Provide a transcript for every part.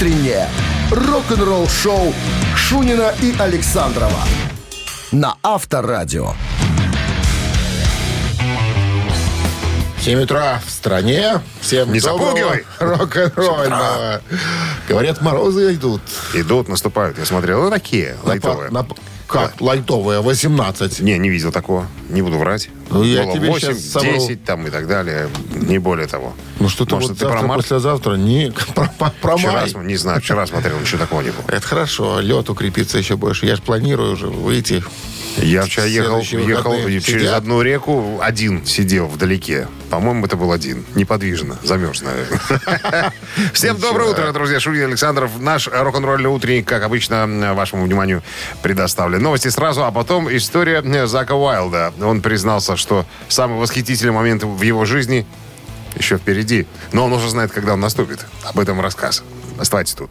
утреннее рок-н-ролл-шоу Шунина и Александрова на Авторадио. 7 утра в стране. Всем Не запугивай. рок-н-ролльного. Говорят, морозы идут. Идут, наступают. Я смотрел, ну такие, лайтовые. На- на- как лайтовые? 18. Не, не видел такого. Не буду врать. Ну, я Было тебе 8, щас совру. 10 там и так далее. Не более того. Ну что-то Может, вот ты про завтра, март? послезавтра. Не, про, про- про Вчера, май. не знаю, вчера смотрел, ничего такого не было. Это хорошо, лед укрепится еще больше. Я же планирую уже выйти. Я вчера ехал, ехал через сидят? одну реку, один сидел вдалеке. По-моему, это был один. Неподвижно. Замерз, наверное. Всем доброе утро, друзья. Шурин Александров. Наш рок-н-ролльный утренник, как обычно, вашему вниманию предоставлен. Новости сразу, а потом история Зака Уайлда. Он признался, что самый восхитительный момент в его жизни еще впереди. Но он уже знает, когда он наступит. Об этом рассказ. Оставайтесь тут.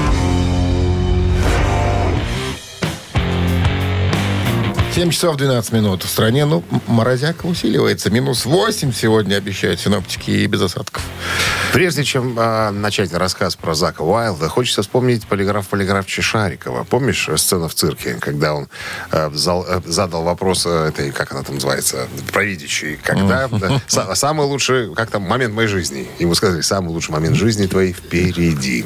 7 часов 12 минут. В стране, ну, морозяка усиливается. Минус 8 сегодня обещают синоптики и без осадков. Прежде чем а, начать рассказ про Зака Уайлда, хочется вспомнить полиграф-полиграф Чешарикова. Помнишь э, сцену в цирке, когда он э, зал- э, задал вопрос э, этой, как она там называется, провидящей, когда да, са- самый лучший, как там, момент моей жизни. Ему сказали, самый лучший момент жизни твоей впереди.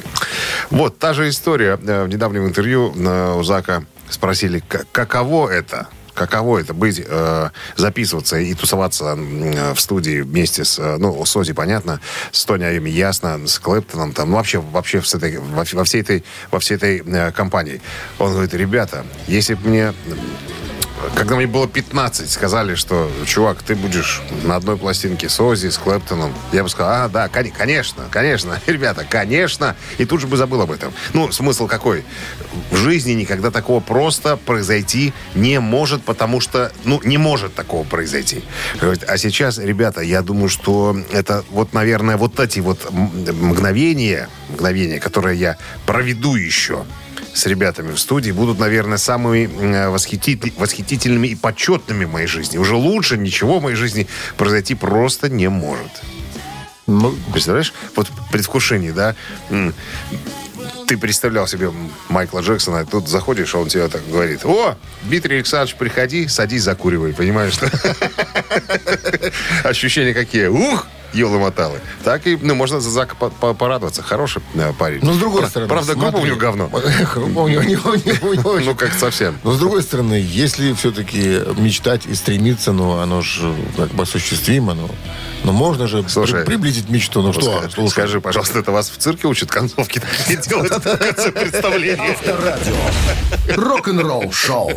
Вот, та же история. Э, В недавнем интервью э, у Зака спросили, «К- каково это каково это быть, э, записываться и тусоваться э, в студии вместе с, э, ну, с Ози, понятно, с Тони Айоми, ясно, с Клэптоном, там, ну, вообще, вообще с этой, во, во всей этой, во всей этой э, компании. Он говорит, ребята, если бы мне когда мне было 15, сказали, что, чувак, ты будешь на одной пластинке с Ози, с Клэптоном. Я бы сказал, а, да, кон- конечно, конечно, ребята, конечно. И тут же бы забыл об этом. Ну, смысл какой? В жизни никогда такого просто произойти не может, потому что, ну, не может такого произойти. А сейчас, ребята, я думаю, что это вот, наверное, вот эти вот мгновения, мгновения, которые я проведу еще, с ребятами в студии будут, наверное, самыми э, восхитит- восхитительными и почетными в моей жизни. Уже лучше ничего в моей жизни произойти просто не может. Ну, Представляешь? Вот предвкушение, да? Ты представлял себе Майкла Джексона, а тут заходишь, а он тебе так говорит. О, Дмитрий Александрович, приходи, садись, закуривай. Понимаешь? что? Ощущения какие? Ух! Елы-моталы. Так и, ну, можно за Зака по- по- порадоваться. Хороший э, парень. но с другой Пра- стороны... Правда, группа у него говно. Группа у него. Ну, как совсем. Но с другой стороны, если все-таки мечтать и стремиться, ну, оно же как бы осуществимо, ну, ну можно же Слушай, при- приблизить мечту. Ну что, Скажи, слушай, скажи, пожалуйста, это вас в цирке учат концовки такие делать в конце представления? Авторадио. Рок-н-ролл-шоу.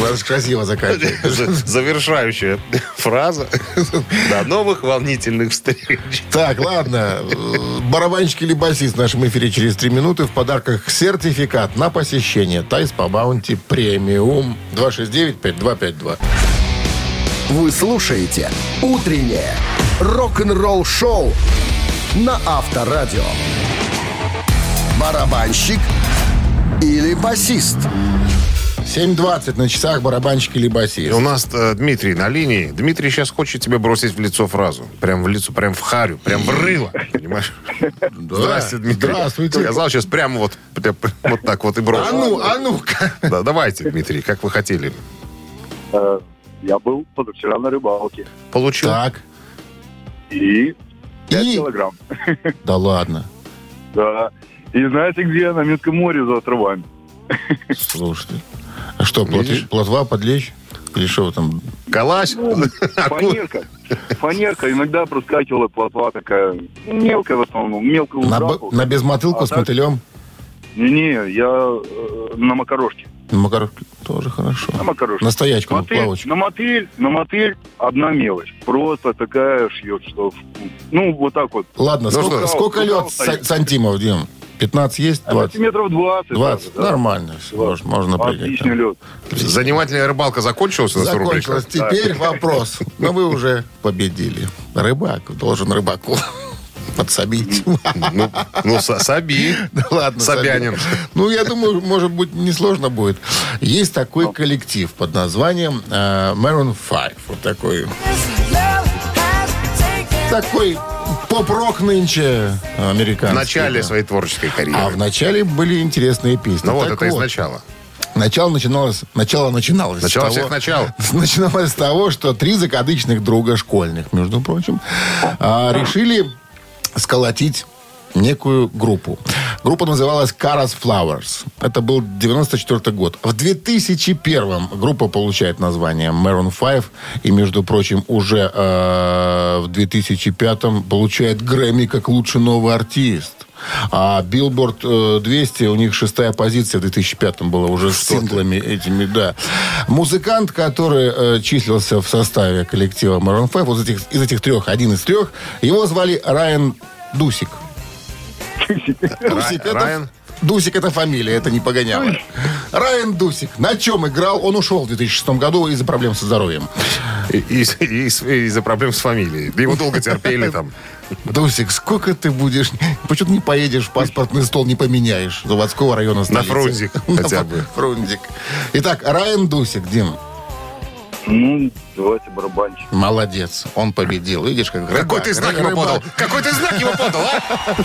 надо же красиво заканчивать. За- Завершающая фраза. До новых волнительных встреч. Так, ладно. Барабанщик или басист в нашем эфире через три минуты. В подарках сертификат на посещение Тайс по Баунти премиум 269-5252. Вы слушаете «Утреннее рок-н-ролл-шоу» на Авторадио. Барабанщик или басист? 7.20 на часах барабанщик или И басист. у нас э, Дмитрий на линии. Дмитрий сейчас хочет тебе бросить в лицо фразу. Прям в лицо, прям в харю, прям в рыло. Понимаешь? Здрасте, Дмитрий. Здравствуйте. Я знал, сейчас прямо вот, прям вот так вот и брошу. А ну, а ну-ка. Да, давайте, Дмитрий, как вы хотели. Э, Я был позавчера на рыбалке. Получил? Так. И 5 И? килограмм. Да ладно. Да. И знаете где? На Минском море за островами. Слушайте. А что, плот- Видишь? плотва подлечь? Или что там? Калач? Акула? Фанерка. Фанерка. Иногда проскакивала плотва такая. ну, Мелкая в основном. Мелкую На, б- на безмотылку А с так- мотылем? Не-не, я э, на макарошке. На макарошке тоже хорошо. На макарошке. На стоячку, на Мотыль, плавочку. на мотыль, на мотыль одна мелочь. Просто такая шьет, что... Ну, вот так вот. Ладно, Ну сколько, что? сколько Ну, лет ну, са- сантимов, Дим? 15 есть? 20? Сантиметров 20. 20? да. Нормально. все, Можно, можно прыгать. Отличный лед. Занимательная рыбалка закончилась рубрике? Закончилось. Теперь вопрос. Но вы уже победили. Рыбак должен рыбаку. подсобить. Ну, ну Са- Саби. Да ладно, Собянин. Собянин. Ну, я думаю, может быть, несложно будет. Есть такой коллектив под названием э, Maroon 5. Вот такой, такой поп-рок нынче В американский. начале да. своей творческой карьеры. А в начале были интересные песни. Ну вот Так это из начала. Начало начиналось, начало начиналось. Начало того- всех начал. Начиналось с того, что три закадычных друга школьных, между прочим, а, решили сколотить некую группу. Группа называлась Caras Flowers. Это был 94 год. В 2001 группа получает название Maroon 5. И, между прочим, уже э, в 2005 получает Грэмми как лучший новый артист. А Billboard э, 200, у них шестая позиция в 2005 была уже с синглами этими, да. Музыкант, который э, числился в составе коллектива Maroon 5, вот из этих, из этих трех, один из трех, его звали Райан Дусик. Дусик, это, Райан? Дусик это фамилия, это не погоняло. Райан Дусик. На чем играл? Он ушел в 2006 году из-за проблем со здоровьем. И- и- и- и Из-за проблем с фамилией. Его долго терпели там. Дусик, сколько ты будешь... Почему ты не поедешь в паспортный стол, не поменяешь заводского района столицы? Фрунзик На хотя Фр- бы. Фрунзик. Итак, Райан Дусик, Дим, Ну, давайте барабанчик. молодец. Он победил. Видишь, как Какой рыбак, ты знак рыбак. ему подал? Какой ты знак ему подал, а?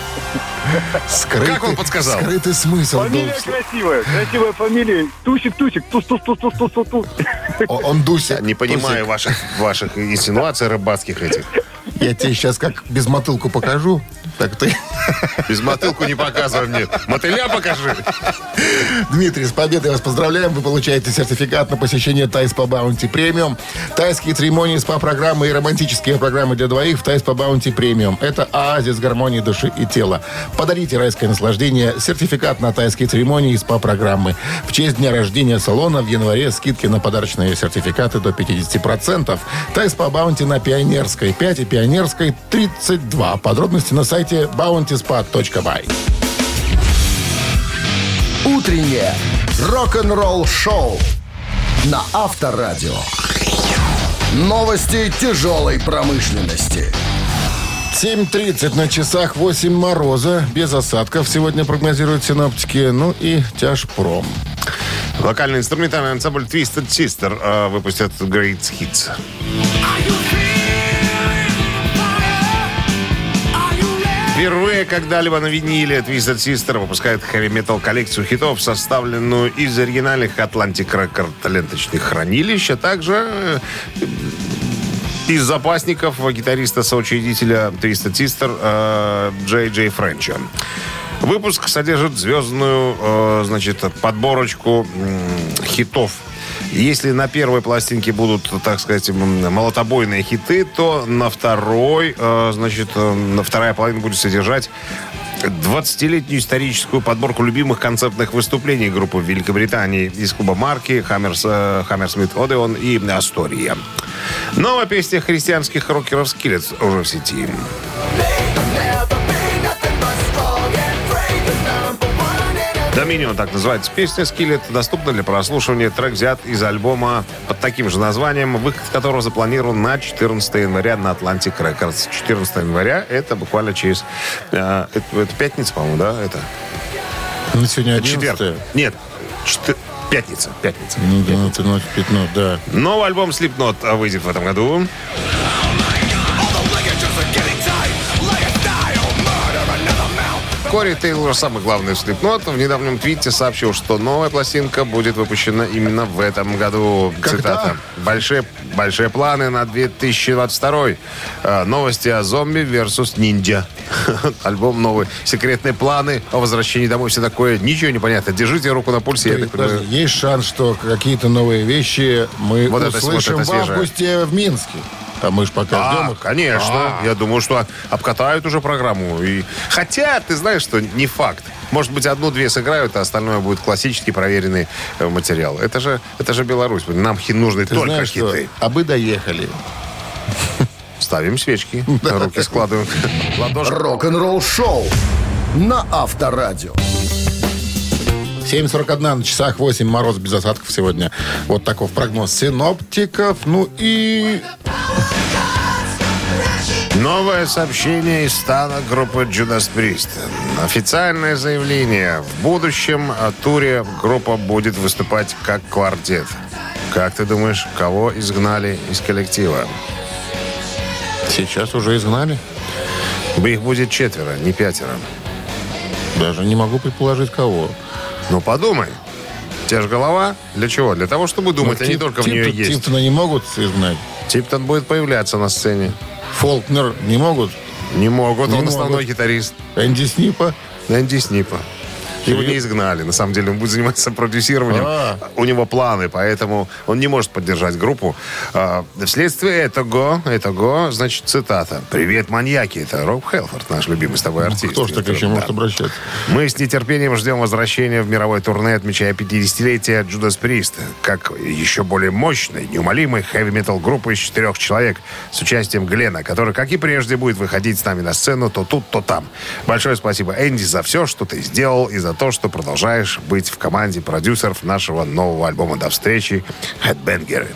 Скрытый, Как он подсказал? Скрытый смысл был. Фамилия красивая, красивая фамилия. Тусик, Тусик, тус тус тус тус тус тус тус О- Он Дусик. Не понимаю ваших, ваших инсинуаций рыбацких этих. Я тебе сейчас как безмотылку покажу. Так ты... Безмотылку не показывай мне. Мотыля покажи. Дмитрий, с победой вас поздравляем. Вы получаете сертификат на посещение Thai Spa Bounty Premium. Тайские церемонии, СПА-программы и романтические программы для двоих в Thai Spa Bounty Premium. Это оазис гармонии души и тела. Подарите райское наслаждение. Сертификат на тайские церемонии и СПА-программы. В честь дня рождения салона в январе скидки на подарочные сертификаты до 50%. Тайс по Баунти на Пионерской 5 и Пионерской 32. Подробности на сайте bountyspa.by. Утреннее рок-н-ролл-шоу на Авторадио. Новости тяжелой промышленности. 7.30 на часах, 8 мороза, без осадков сегодня прогнозируют синоптики. Ну и тяжпром. Вокальный инструментальный ансамбль Twisted Sister э, выпустят Great Hits. Впервые когда-либо на виниле Twisted Sister выпускает хэви-метал коллекцию хитов, составленную из оригинальных Atlantic Record ленточных хранилищ, а также э, из запасников гитариста-соучредителя Twisted Sister э, Джей Джей Френча. Выпуск содержит звездную, э, значит, подборочку м, хитов. Если на первой пластинке будут, так сказать, молотобойные хиты, то на второй, э, значит, э, на вторая половина будет содержать 20-летнюю историческую подборку любимых концертных выступлений группы Великобритании из клуба Марки, Хаммерс, э, Хаммерсмит Одеон и Астория. Новая песня христианских рокеров Skillet уже в сети. Dominion, так называется песня Skillet, доступна для прослушивания. Трек взят из альбома под таким же названием, выход которого запланирован на 14 января на Atlantic Records. 14 января, это буквально через... э, это, это пятница, по-моему, да? Это Ну, сегодня четверг. 11 Нет, чет- пятница. Пятница. Ну, 12 ночь, 15, да. Новый альбом Slipknot выйдет в этом году. Кори Тейлор, самый главный в Slipknot, в недавнем твите сообщил, что новая пластинка будет выпущена именно в этом году. Когда? Цитата. Большие, большие планы на 2022. Э, Новости о зомби versus ниндзя. Альбом новый. Секретные планы о возвращении домой. Все такое. Ничего не понятно. Держите руку на пульсе. я так понимаю. есть шанс, что какие-то новые вещи мы Вот это- услышим вот это в августе в Минске. А мы ж пока ждем А, их. конечно. А. Я думаю, что обкатают уже программу. И... Хотя, ты знаешь, что не факт. Может быть, одну-две сыграют, а остальное будет классический проверенный э, материал. Это же, это же Беларусь. Нам хи- нужны Ты только знаешь, что? хиты. А мы доехали. Ставим свечки, руки складываем. Ладошки. Рок-н-ролл-шоу на Авторадио. 7.41 на часах, 8 мороз без осадков сегодня. Вот таков прогноз синоптиков. Ну и Новое сообщение из стана группы Judas Priest. Официальное заявление. В будущем туре группа будет выступать как квартет. Как ты думаешь, кого изгнали из коллектива? Сейчас уже изгнали. Их будет четверо, не пятеро. Даже не могу предположить, кого. Ну, подумай. У тебя же голова. Для чего? Для того, чтобы думать, Ну, а не Тип- только в нее Тип- есть. Типтона не могут изгнать. Типтон будет появляться на сцене. Фолкнер не могут. Не могут, Не он могут. основной гитарист. Энди Снипа. Энди Снипа. Его не изгнали. На самом деле он будет заниматься продюсированием. А. У него планы, поэтому он не может поддержать группу. А, Вследствие этого, этого, значит, цитата. «Привет, маньяки». Это Роб Хелфорд, наш любимый с тобой артист. Ну, Кто ж так еще Да. может обращаться? Мы с нетерпением ждем возвращения в мировой турне, отмечая 50-летие Judas Priest, как еще более мощной, неумолимой хэви-метал группы из четырех человек с участием Глена, который, как и прежде, будет выходить с нами на сцену то тут, то там. Большое спасибо, Энди, за все, что ты сделал и за то, что продолжаешь быть в команде продюсеров нашего нового альбома «До встречи» «Headbangers».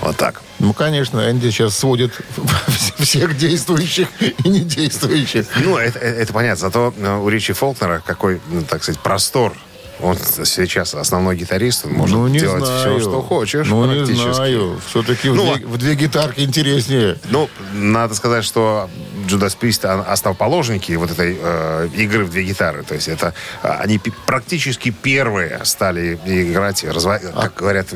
Вот так. Ну, конечно, Энди сейчас сводит всех действующих и недействующих. Ну, это, это- это понятно. Зато э, у Ричи Фолкнера какой, ну, так сказать, простор. Он сейчас основной гитарист, он может ну, не делать знаю. все, что хочешь. Ну, не знаю. Все-таки Ну, в, две, в две гитарки интереснее. Ну, надо сказать, что Priest а- основоположники вот этой э, игры в две гитары. То есть это а, они практически первые стали играть, разва- как говорят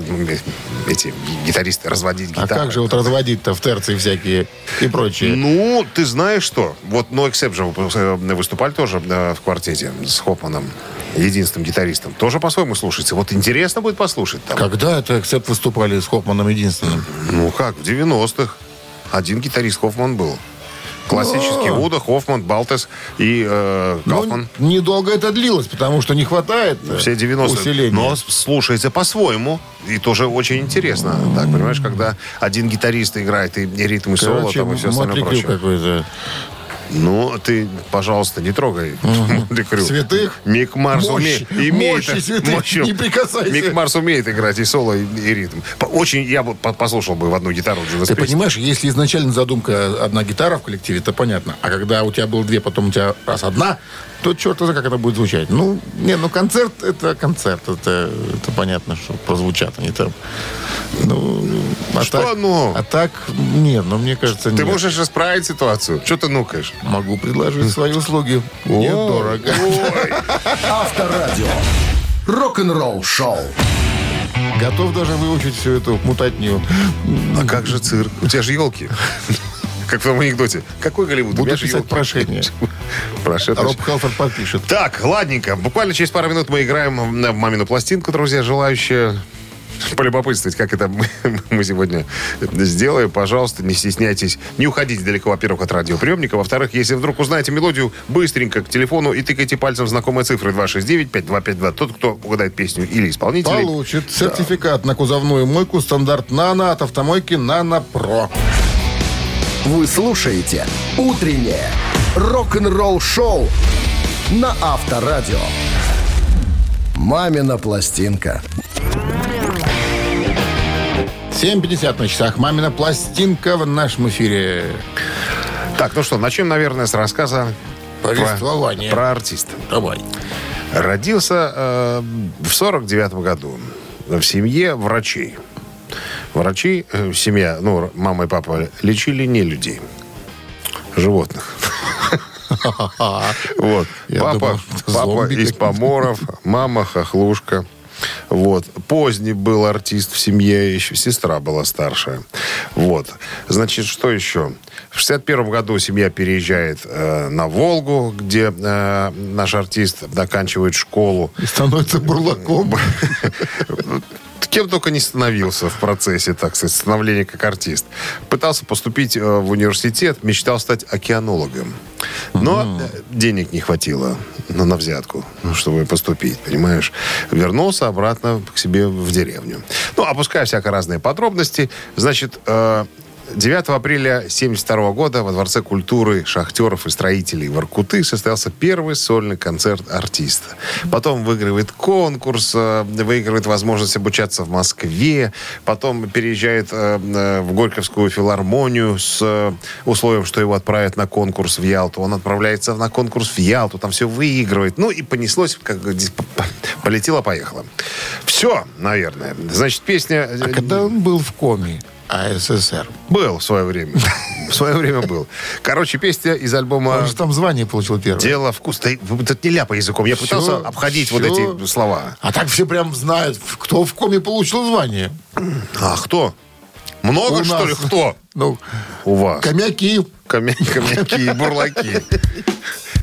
эти гитаристы, разводить А гитары. как же вот разводить-то в терции всякие и прочее? Ну, ты знаешь что? Вот No Except же выпу- э, выступали тоже э, в квартете с Хопманом, единственным гитаристом. Тоже по-своему слушается. Вот интересно будет послушать там. Когда это Эксепт выступали с Хопманом единственным? Ну как, в 90-х. Один гитарист Хоффман был. Классический Вуда, Хоффман, Балтес и э, Кауфман. Ну, недолго это длилось, потому что не хватает э, Все 90-е. усиления. Но слушается по-своему. И тоже очень интересно. Так, понимаешь, когда один гитарист играет и, ритм, и соло, Короче, там, и все остальное прочее. Ну, ты, пожалуйста, не трогай Мотли Крю. Святых? Мик Марс Мощи, уме- имеет... мощи святых, мощью. не прикасайся. Мик Марс умеет играть и соло, и, и ритм. По- Очень, я бы по- послушал бы в одну гитару Ты Priest. понимаешь, если изначально задумка одна гитара в коллективе, это понятно. А когда у тебя было две, потом у тебя раз одна, то черт знает, как это будет звучать. Ну, не, ну концерт это концерт. Это, это понятно, что прозвучат они там. Ну, а Что так, ну? А так, нет, ну мне кажется, Ты нет. можешь исправить ситуацию. Что ты нукаешь? Могу предложить свои услуги. Недорого. Авторадио. Рок-н-ролл шоу. Готов даже выучить всю эту мутатню. А как же цирк? У тебя же елки. Как в том анекдоте. Какой Голливуд? Буду писать елки. прошение. Прошедший. Роб Халфорд подпишет. Так, ладненько. Буквально через пару минут мы играем в мамину пластинку, друзья, желающие полюбопытствовать, как это мы, мы сегодня сделаем. Пожалуйста, не стесняйтесь. Не уходите далеко, во-первых, от радиоприемника. Во-вторых, если вдруг узнаете мелодию, быстренько к телефону и тыкайте пальцем в знакомые цифры 269-5252. Тот, кто угадает песню или исполнителей. Получит сертификат на кузовную мойку стандарт «Нано» от автомойки «Нано Про». Вы слушаете «Утреннее рок-н-ролл-шоу» на Авторадио. «Мамина пластинка». 7.50 на часах. Мамина пластинка в нашем эфире. Так, ну что, начнем, наверное, с рассказа Повествование. про, про артиста. Давай. Родился э, в 49 году в семье врачей. Врачи, э, семья, ну, мама и папа лечили не людей, животных. Вот. Папа, папа из поморов, мама хохлушка. Вот. Поздний был артист в семье, еще сестра была старшая. Вот. Значит, что еще? В 61 году семья переезжает э, на Волгу, где э, наш артист заканчивает школу. И становится бурлаком. Кем только не становился в процессе, так сказать, становления как артист. Пытался поступить э, в университет, мечтал стать океанологом. Но э, денег не хватило ну, на взятку, ну, чтобы поступить, понимаешь. Вернулся обратно к себе в деревню. Ну, опуская всяко разные подробности, значит, э, 9 апреля 1972 года во Дворце культуры шахтеров и строителей Воркуты состоялся первый сольный концерт артиста. Потом выигрывает конкурс, э, выигрывает возможность обучаться в Москве, потом переезжает э, э, в Горьковскую филармонию с условием, что его отправят на конкурс в Ялту. Он отправляется на конкурс в Ялту, там все выигрывает. Ну и понеслось, как полетело-поехало. Все, наверное. Значит, песня... А когда он был в коме АССР? Был в свое время. В свое время был. Короче, песня из альбома Он же там звание получил первое. «Дело вкус». Да, тут не ляпай языком. Я пытался обходить вот эти слова. А так все прям знают, кто в коме получил звание. А кто? Много, У что нас. ли? Кто? Ну, У вас. комяки. Камя- Камняки и бурлаки.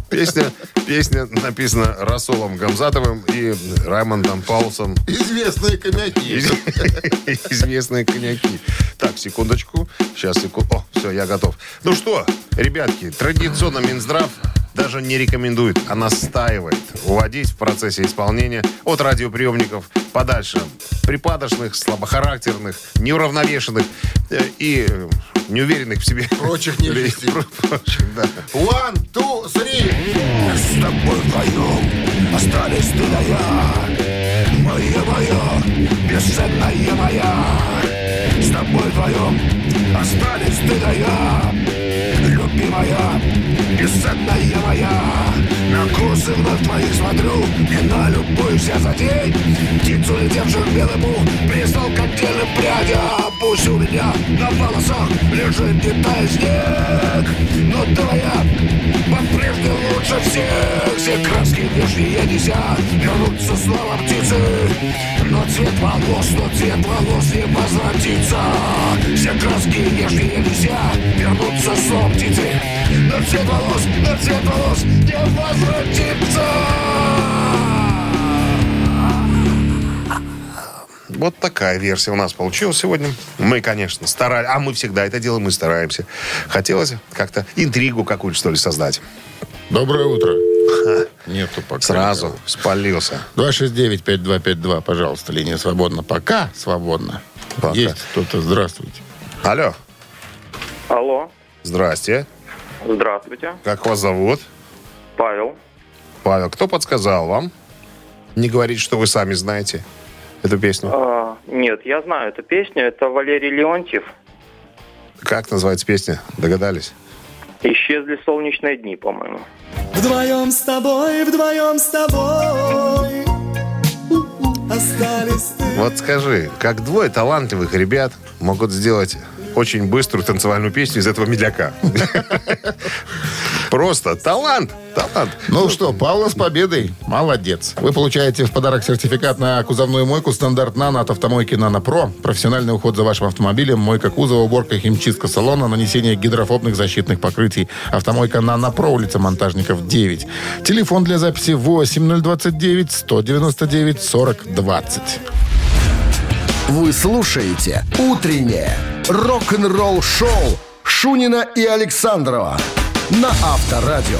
Песня, песня написана Расолом Гамзатовым и Раймондом Паулсом. Известные комяки. Из- Известные коньяки. Так, секундочку. Сейчас, секунду. О, все, я готов. Ну что, ребятки, традиционно Минздрав даже не рекомендует, а настаивает уводить в процессе исполнения от радиоприемников подальше припадочных, слабохарактерных, неуравновешенных э, и э, неуверенных в себе. Прочих нелюдей. Прочих, да. One, two, three. С тобой вдвоем остались ты да я. Моя моя, бесценная моя. С тобой вдвоем остались ты да я. Любимая, бесценная моя На курсы вновь твоих смотрю И налюбуюсь я за день Птицу, летевшую в белому Пристал к отдельным прядям Пусть у меня на волосах лежит не тает снег. Но твоя по-прежнему лучше всех. Все краски внешние нельзя Вернуться снова птицы. Но цвет волос, но цвет волос не возвратится. Все краски внешние нельзя Вернуться снова птицы. Но цвет волос, но цвет волос не возвратится Вот такая версия у нас получилась сегодня. Мы, конечно, старались. А мы всегда это делаем, мы стараемся. Хотелось как-то интригу какую-то, что ли, создать. Доброе утро. Нету пока. Сразу никого. спалился. 269-5252, пожалуйста, линия свободна. Пока свободна. Пока. Есть кто-то. Здравствуйте. Алло. Алло, Здрасте. здравствуйте. Как вас зовут? Павел. Павел. Кто подсказал вам? Не говорите, что вы сами знаете эту песню. А, нет, я знаю эту песню. Это Валерий Леонтьев. Как называется песня? Догадались? Исчезли солнечные дни, по-моему. Вдвоем с тобой, вдвоем с тобой Остались ты Вот скажи, как двое талантливых ребят могут сделать очень быструю танцевальную песню из этого медляка? Просто талант, талант. Ну что, Павла с победой. Молодец. Вы получаете в подарок сертификат на кузовную мойку стандарт «Нано» от автомойки «Нано Про». Профессиональный уход за вашим автомобилем, мойка кузова, уборка, химчистка салона, нанесение гидрофобных защитных покрытий. Автомойка «Нано Про», улица Монтажников, 9. Телефон для записи 8029 199 40 20. Вы слушаете «Утреннее рок-н-ролл-шоу» Шунина и Александрова на Авторадио.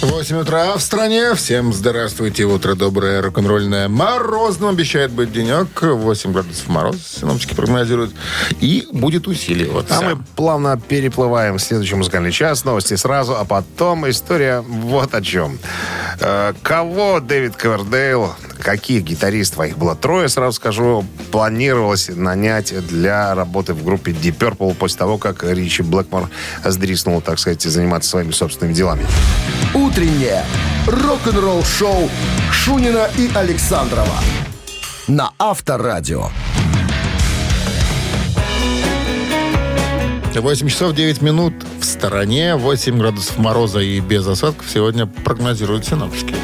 8 утра в стране. Всем здравствуйте. Утро доброе, рок-н-ролльное. Морозным обещает быть денек. 8 градусов мороз, синоптики прогнозируют. И будет усиливаться. А мы плавно переплываем в следующий музыкальный час. Новости сразу, а потом история вот о чем. Э, кого Дэвид Ковердейл, каких гитаристов, а их было трое, сразу скажу, планировалось нанять для работы в группе Deep Purple после того, как Ричи Блэкмор сдриснул, так сказать, заниматься своими собственными делами. Утреннее рок-н-ролл-шоу Шунина и Александрова на Авторадио. 8 часов 9 минут в стороне. 8 градусов мороза и без осадков сегодня прогнозируют синоптики.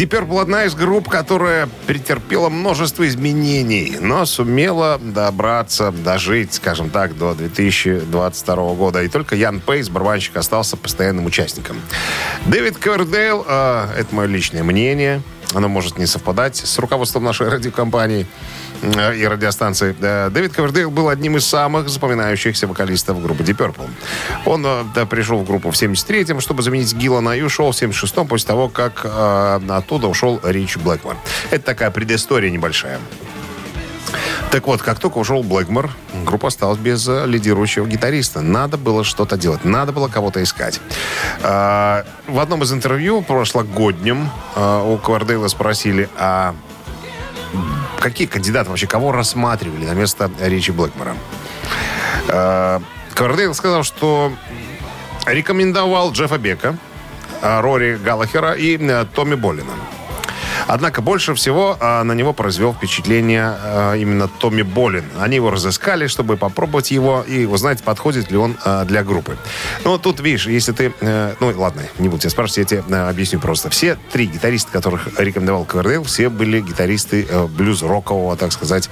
Deep Purple одна из групп, которая претерпела множество изменений, но сумела добраться, дожить, скажем так, до 2022 года. И только Ян Пейс, барабанщик, остался постоянным участником. Дэвид Ковердейл, э, это мое личное мнение, оно может не совпадать с руководством нашей радиокомпании э, и радиостанции. Э, Дэвид Ковердейл был одним из самых запоминающихся вокалистов группы Deep Purple. Он э, да, пришел в группу в 73-м, чтобы заменить Гиллана, и ушел в 76-м после того, как э, оттуда ушел Рич Блэкмор. Это такая предыстория небольшая. Так вот, как только ушел Блэкмор, группа осталась без э, лидирующего гитариста. Надо было что-то делать, надо было кого-то искать. А, в одном из интервью прошлогоднем а, у Квардейла спросили, а какие кандидаты вообще, кого рассматривали на место Ричи Блэкмора? А, Квардейл сказал, что рекомендовал Джеффа Бека, а, Рори Галлахера и э, Томми Боллина. Однако больше всего а, на него произвел впечатление а, именно Томми Болин. Они его разыскали, чтобы попробовать его и узнать, подходит ли он а, для группы. Ну, тут, видишь, если ты... э, ну, ладно, не буду тебя спрашивать, я тебе э, объясню просто. Все три гитариста, которых рекомендовал Ковердейл, все были гитаристы э, блюз-рокового, так сказать,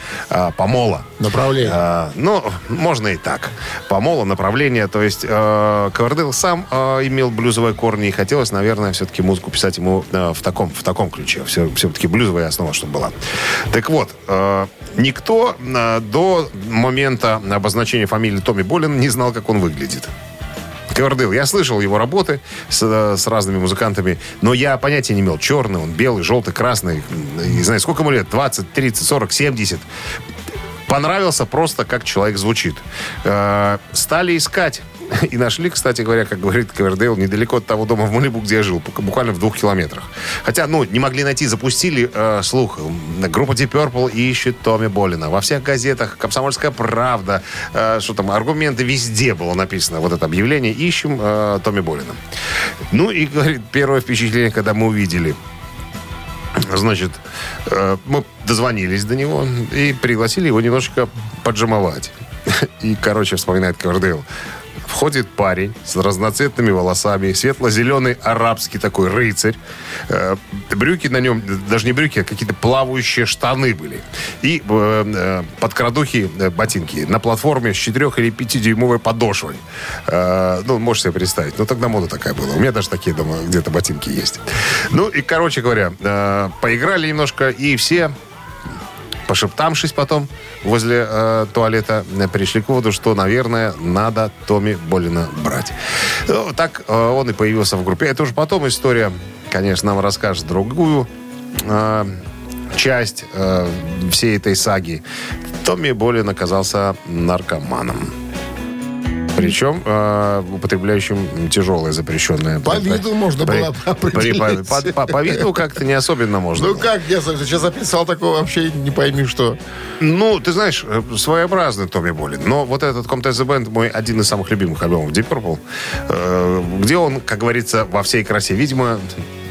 помола. Направление. А, ну, можно и так. Помола, направление. То есть Ковердейл сам имел блюзовые корни, и хотелось, наверное, все-таки музыку писать ему в, таком, в таком ключе. Все, все-таки блюзовая основа, чтобы была. Так вот, э, никто э, до момента обозначения фамилии Томми Болин не знал, как он выглядит. Ковердейл. Я слышал его работы с, э, с разными музыкантами, но я понятия не имел, черный он, белый, желтый, красный. Не знаю, сколько ему лет, 20, 30, 40, 70 понравился просто, как человек звучит. Стали искать. И нашли, кстати говоря, как говорит Ковердейл, недалеко от того дома в Малибу, где я жил, бу- буквально в двух километрах. Хотя, ну, не могли найти, запустили э, слух. Группа Deep Purple ищет Томми Болина. Во всех газетах, Комсомольская правда, э, что там, аргументы, везде было написано вот это объявление. Ищем э, Томми Болина. Ну, и, говорит, первое впечатление, когда мы увидели Значит, э, мы дозвонились до него и пригласили его немножечко поджимовать. И, короче, вспоминает Ковердейл. Входит парень с разноцветными волосами, светло-зеленый арабский такой рыцарь. Э, брюки на нем, даже не брюки, а какие-то плавающие штаны были. И э, э, подкрадухи э, ботинки на платформе с 4 или 5-дюймовой подошвой. Ну, можешь себе представить. Ну, тогда мода такая была. У меня даже такие дома где-то ботинки есть. Ну, и, короче говоря, поиграли немножко, и все пошептавшись потом возле э, туалета, э, пришли к выводу, что, наверное, надо Томми Болина брать. Ну, так э, он и появился в группе. Это уже потом история, конечно, нам расскажет другую э, часть э, всей этой саги. Томми Болин оказался наркоманом. Причем э, употребляющим тяжелое запрещенное. По виду можно было при- определить. по, по- по виду как-то не особенно можно. Ну было. как, я сейчас записал такого вообще не пойми что. Ну, ты знаешь, э, своеобразный Томми Болин. Но вот этот Comtesse the Band мой один из самых любимых альбомов Deep Purple, э, где он, как говорится, во всей красе. Видимо,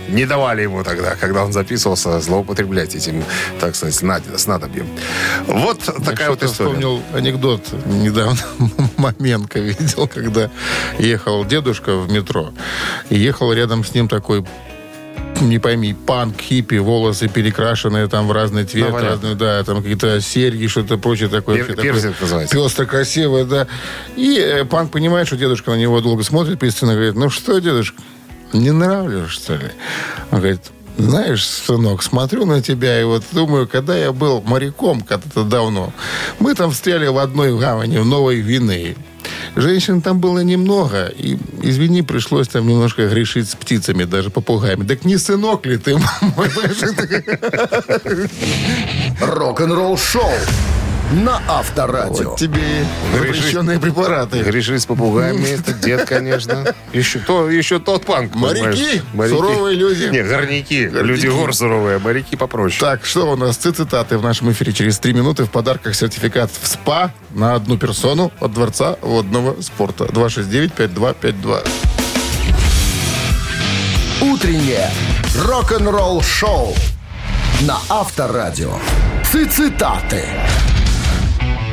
не давали ему тогда, когда он записывался, злоупотреблять этим, так сказать, снад- снадобьем. Вот такая вот история. вспомнил анекдот. Недавно Маменко видел, когда ехал дедушка в метро. И ехал рядом с ним такой не пойми, панк, хиппи, волосы перекрашенные там в разный цвет, понятно. разные, да, там какие-то серьги, что-то прочее такое. Пер- такое называется. Пестро, красивое, да. И э, панк понимает, что дедушка на него долго смотрит пристально, говорит, ну что, дедушка, не нравлюсь, что ли? Он говорит, знаешь, сынок, смотрю на тебя и вот думаю, когда я был моряком когда-то давно, мы там встряли в одной гавани, в Новой Гвинее. Женщин там было немного, и, извини, пришлось там немножко грешить с птицами, даже попугаями. Так не сынок ли ты, мой? Рок-н-ролл шоу на Авторадио. Вот тебе запрещенные препараты. Греши с попугаями, это дед, конечно. Еще, то, еще тот панк. Моряки, понимаешь. суровые люди. Не, горняки. Люди гор суровые, а моряки попроще. Так, что у нас? Цитаты в нашем эфире через три минуты. В подарках сертификат в СПА на одну персону от Дворца водного спорта. 269-5252. Утреннее рок-н-ролл шоу на Авторадио. Цитаты.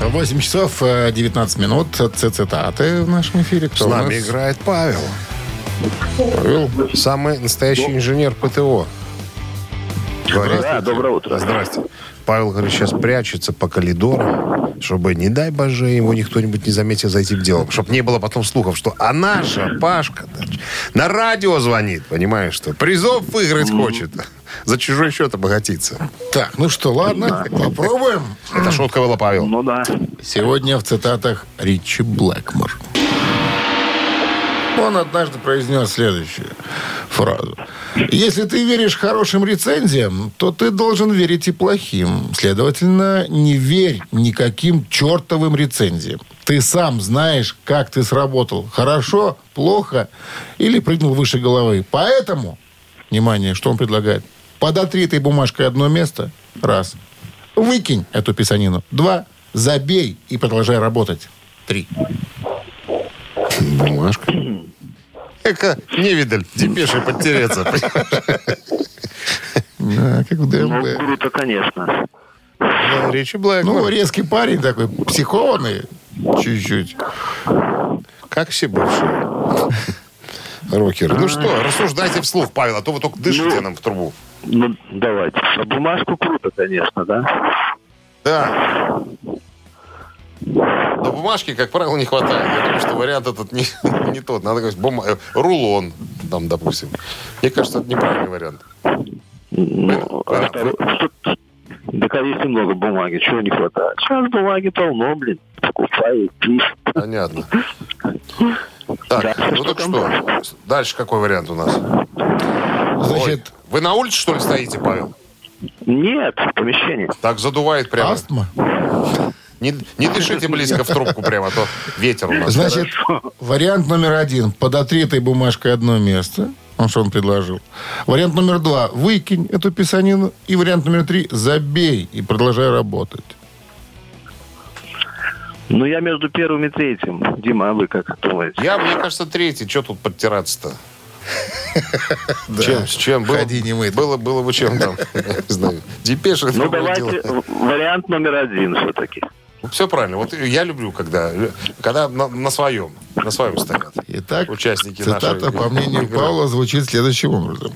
8 часов э, 19 минут. Ц- Цитаты в нашем эфире. Кто С нами нас? играет Павел. Павел. Самый настоящий инженер ПТО. Говорит, Да, доброе утро. Здрасте. Павел, говорит, сейчас прячется по коридору, чтобы, не дай боже, его никто-нибудь не заметил за этим делом. Чтобы не было потом слухов, что а наша Пашка на радио звонит, понимаешь, что призов выиграть хочет. За чужой счет обогатиться. Так, ну что, ладно, попробуем. Это шутка была, Павел. Ну да. Сегодня в цитатах Ричи Блэкмор. Он однажды произнес следующее. фразу. Если ты веришь хорошим рецензиям, то ты должен верить и плохим. Следовательно, не верь никаким чертовым рецензиям. Ты сам знаешь, как ты сработал. Хорошо, плохо или прыгнул выше головы. Поэтому, внимание, что он предлагает? Подотри этой бумажкой одно место. Раз. Выкинь эту писанину. Два. Забей и продолжай работать. Три. Бумажка. Эка, невидаль, депеши потеряться. Да, как в Ну, ДМБ. круто, конечно. Да, Ричи Блэк. Ну, резкий парень такой, психованный чуть-чуть. Как все бывшие. Рокеры. Ну что, рассуждайте вслух, Павел, а то вы только дышите нам в трубу. Ну, давайте. А бумажку круто, конечно, да? Да. Но бумажки, как правило, не хватает. Я думаю, что вариант этот не, не тот. Надо говорить, бума- э, рулон, там, допустим. Мне кажется, это неправильный вариант. Ну, а, а что- Да, конечно, много бумаги, чего не хватает? Сейчас бумаги полно, блин. Покупай, пишешь. Понятно. Так, Да, ну что так там что? Дальше какой вариант у нас? Значит, Ой, вы на улице, что ли, стоите, Павел? Нет, в помещении. Так задувает прямо. астма. Не, не дышите близко в трубку прямо, а то ветер у нас. Значит, вариант номер один. Подотри этой бумажкой одно место. Он что он предложил. Вариант номер два. Выкинь эту писанину. И вариант номер три. Забей и продолжай работать. Ну, я между первым и третьим. Дима, а вы как думаете? Я, мне кажется, третий. Что тут подтираться-то? Чем? С чем? Было, Ходи немытый. было, было бы чем там? Не знаю. Депеши. Ну, давайте вариант номер один все-таки. Все правильно. Вот я люблю, когда, когда на, на своем, на своем стоят. Итак, Участники цитата, нашей по мнению игры. Павла, звучит следующим образом.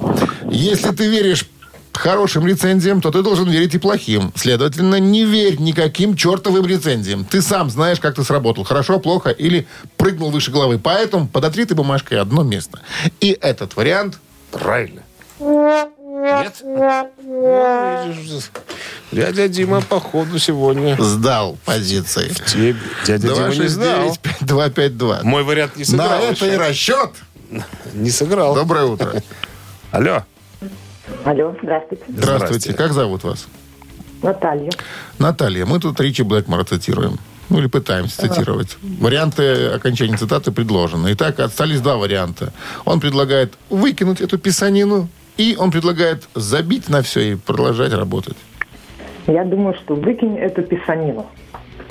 Если ты веришь хорошим рецензиям, то ты должен верить и плохим. Следовательно, не верь никаким чертовым рецензиям. Ты сам знаешь, как ты сработал. Хорошо, плохо или прыгнул выше головы. Поэтому подотри ты бумажкой одно место. И этот вариант Правильно. Нет? Ну, видишь, Дядя Дима, походу, сегодня сдал позиции. тебе. Дядя Дима не сдал. 252. Мой вариант не На сыграл. это и расчет. Не сыграл. Доброе утро. Алло. Алло, здравствуйте. Здравствуйте. Как зовут вас? Наталья. Наталья, мы тут Ричи Блэкмора цитируем. Ну, или пытаемся цитировать. Варианты окончания цитаты предложены. Итак, остались два варианта. Он предлагает выкинуть эту писанину, и он предлагает забить на все и продолжать работать. Я думаю, что выкинь эту писанину.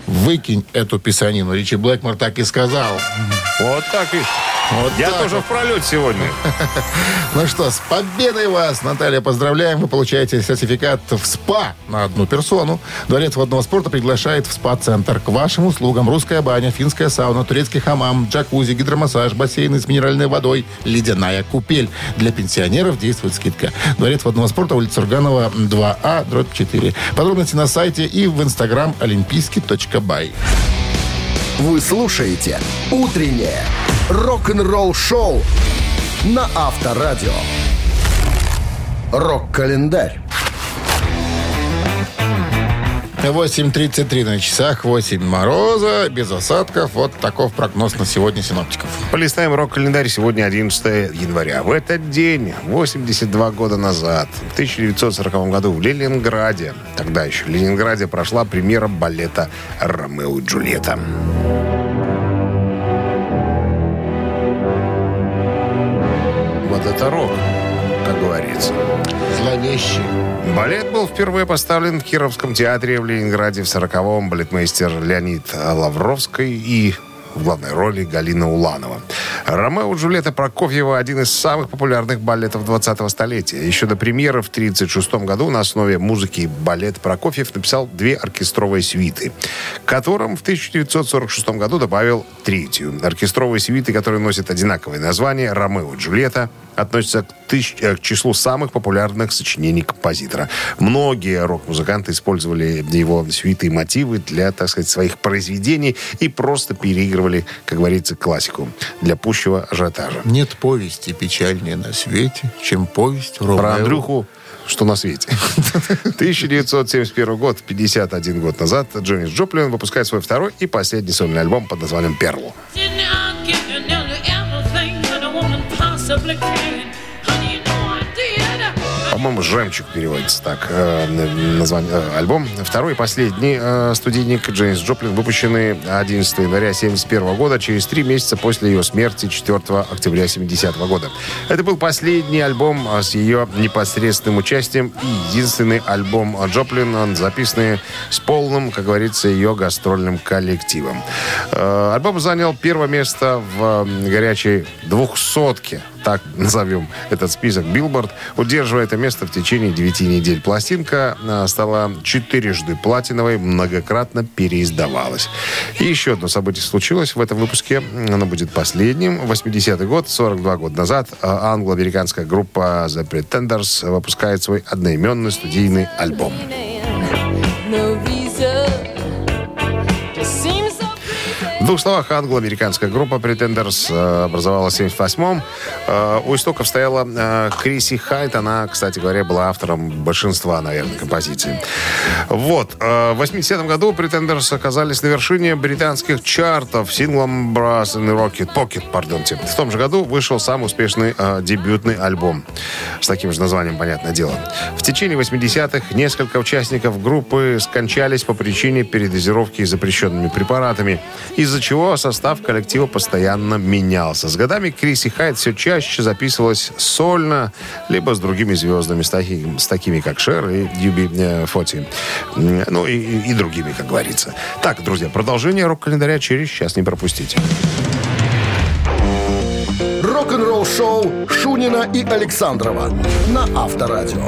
Выкинь эту писанину. Ричи Блэкмор так и сказал. Вот так и... Вот Я так тоже вот. в пролете сегодня. Ну что, с победой вас, Наталья, поздравляем. Вы получаете сертификат в СПА на одну персону. Дворец водного спорта приглашает в СПА-центр. К вашим услугам русская баня, финская сауна, турецкий хамам, джакузи, гидромассаж, бассейны с минеральной водой, ледяная купель. Для пенсионеров действует скидка. Дворец водного спорта, улица Урганова, 2А, дробь 4. Подробности на сайте и в инстаграм олимпийский.бай. Вы слушаете «Утреннее рок-н-ролл-шоу» на Авторадио. Рок-календарь. 8.33 на часах, 8 мороза, без осадков. Вот таков прогноз на сегодня синоптиков. Полистаем рок-календарь. Сегодня 11 января. В этот день, 82 года назад, в 1940 году в Ленинграде, тогда еще в Ленинграде прошла премьера балета «Ромео и Джульетта». Впервые поставлен в Кировском театре в Ленинграде в 40-м. Балетмейстер Леонид Лавровский и в главной роли Галина Уланова. «Ромео и Джульетта» Прокофьева – один из самых популярных балетов 20-го столетия. Еще до премьеры в 1936 году на основе музыки балет Прокофьев написал две оркестровые свиты, к которым в 1946 году добавил третью. Оркестровые свиты, которые носят одинаковое название «Ромео и Джульетта», относятся к, тысяч- э, к числу самых популярных сочинений композитора. Многие рок-музыканты использовали его свиты и мотивы для, так сказать, своих произведений и просто переигрывали, как говорится, классику для пущего ажиотажа. Нет повести печальнее на свете, чем повесть Ромео. Про Андрюху что на свете. 1971 год, 51 год назад, Джонни Джоплин выпускает свой второй и последний сольный альбом под названием «Перл». По-моему, «Жемчуг» переводится так э, название, э, альбом. Второй и последний э, студийник Джеймс Джоплин, выпущенный 11 января 1971 года, через три месяца после ее смерти 4 октября 70 года. Это был последний альбом с ее непосредственным участием и единственный альбом Джоплин, записанный с полным, как говорится, ее гастрольным коллективом. Альбом занял первое место в горячей двухсотке так назовем этот список, Билборд, удерживая это место в течение 9 недель. Пластинка э, стала четырежды платиновой, многократно переиздавалась. И еще одно событие случилось в этом выпуске. Оно будет последним. 80-й год, 42 года назад, э, англо-американская группа The Pretenders выпускает свой одноименный студийный альбом. Двух словах, англо-американская группа Pretenders э, образовалась в 78-м. Э, У истоков стояла э, Криси Хайт. Она, кстати говоря, была автором большинства, наверное, композиций. Вот. В 80-м году Pretenders оказались на вершине британских чартов синглом Brass and Rocket Pocket, пардонте. В том же году вышел самый успешный дебютный альбом. С таким же названием, понятное дело. В течение 80-х несколько участников группы скончались по причине передозировки запрещенными препаратами, из-за чего состав коллектива постоянно менялся. С годами Криси Хайт все чаще записывалась сольно, либо с другими звездами, с, таки- с такими как Шер и Юби э, Фоти. Ну и- и другими, как говорится. Так, друзья, продолжение рок-календаря через час не пропустите. Рок-н-ролл шоу Шунина и Александрова на Авторадио.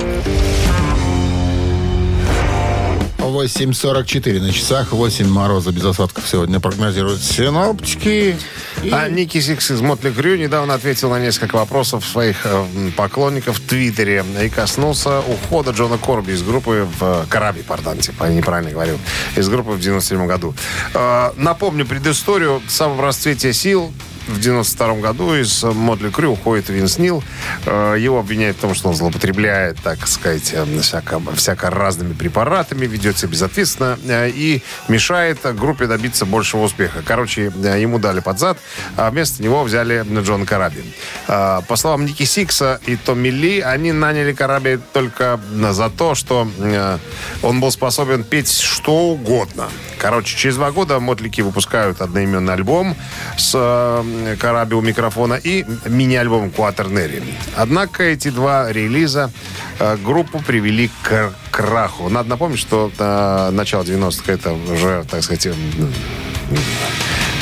8.44 на часах, 8 мороза без осадков сегодня прогнозируют синоптики. И А Ники Сикс из Mötley Crüe недавно ответил на несколько вопросов своих э, поклонников в Твиттере и коснулся ухода Джона Корби из группы в Караби, пардон, типа, я неправильно говорю, из группы в 97 году. Э, Напомню предысторию. В самом расцвете сил в 92 году из Mötley Crüe уходит Винс Нил. Э, Его обвиняют в том, что он злоупотребляет, так сказать, э, всяко, всяко разными препаратами, ведет себя безответственно э, и мешает группе добиться большего успеха. Короче, э, ему дали под зад, а вместо него взяли Джона Караби. По словам Ники Сикса и Томми Ли, они наняли Караби только за то, что он был способен петь что угодно. Короче, через два года Мотлики выпускают одноименный альбом с Караби у микрофона и мини-альбом Quaternary. Однако эти два релиза э, группу привели к краху. Надо напомнить, что э, начало 90-х это уже, так сказать,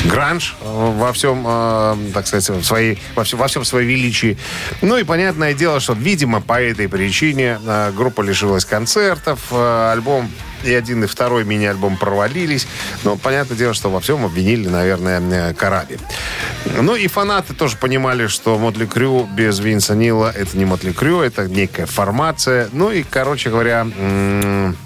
гранж э, во всем, э, так сказать, в своей, во, всем, во всем своем величии. Ну и понятное дело, что, видимо, по этой причине э, группа лишилась концертов, альбом и один, и второй мини-альбом провалились. Но понятное дело, что во всем обвинили, наверное, Караби. Ну и фанаты тоже понимали, что Мотли Крю без Винса Нила это не Мотли Крю, это некая формация. Ну и, короче говоря, м-